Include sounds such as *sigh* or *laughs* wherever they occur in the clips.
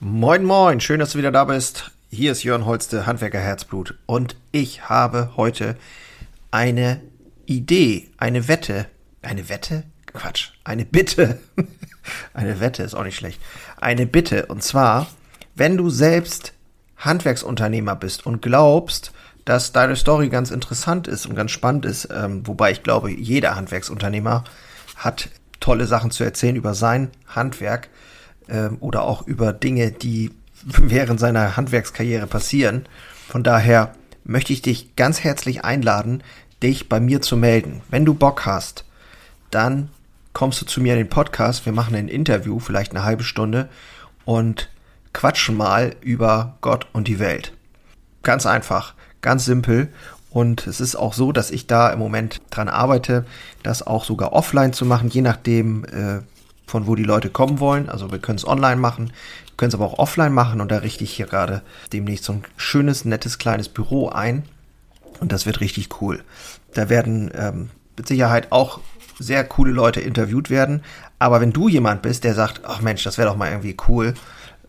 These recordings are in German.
Moin, moin, schön, dass du wieder da bist. Hier ist Jörn Holste, Handwerker Herzblut. Und ich habe heute eine Idee, eine Wette. Eine Wette? Quatsch, eine Bitte. *laughs* eine Wette ist auch nicht schlecht. Eine Bitte. Und zwar, wenn du selbst Handwerksunternehmer bist und glaubst, dass deine Story ganz interessant ist und ganz spannend ist, ähm, wobei ich glaube, jeder Handwerksunternehmer hat tolle Sachen zu erzählen über sein Handwerk ähm, oder auch über Dinge, die *laughs* während seiner Handwerkskarriere passieren. Von daher möchte ich dich ganz herzlich einladen, dich bei mir zu melden. Wenn du Bock hast, dann kommst du zu mir in den Podcast. Wir machen ein Interview, vielleicht eine halbe Stunde und quatschen mal über Gott und die Welt. Ganz einfach, ganz simpel. Und es ist auch so, dass ich da im Moment dran arbeite, das auch sogar offline zu machen, je nachdem, äh, von wo die Leute kommen wollen. Also wir können es online machen, können es aber auch offline machen und da richte ich hier gerade demnächst so ein schönes, nettes, kleines Büro ein und das wird richtig cool. Da werden ähm, mit Sicherheit auch sehr coole Leute interviewt werden, aber wenn du jemand bist, der sagt, ach Mensch, das wäre doch mal irgendwie cool,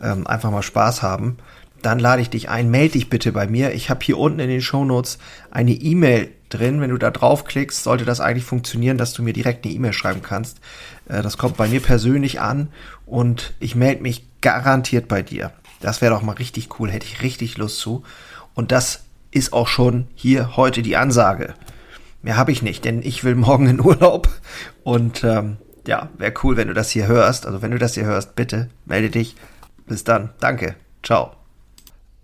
ähm, einfach mal Spaß haben, dann lade ich dich ein, melde dich bitte bei mir. Ich habe hier unten in den Show Notes eine E-Mail drin. Wenn du da draufklickst, sollte das eigentlich funktionieren, dass du mir direkt eine E-Mail schreiben kannst. Äh, das kommt bei mir persönlich an und ich melde mich garantiert bei dir. Das wäre doch mal richtig cool, hätte ich richtig Lust zu. Und das ist auch schon hier heute die Ansage. Mehr habe ich nicht, denn ich will morgen in Urlaub. Und ähm, ja, wäre cool, wenn du das hier hörst. Also wenn du das hier hörst, bitte melde dich. Bis dann. Danke. Ciao.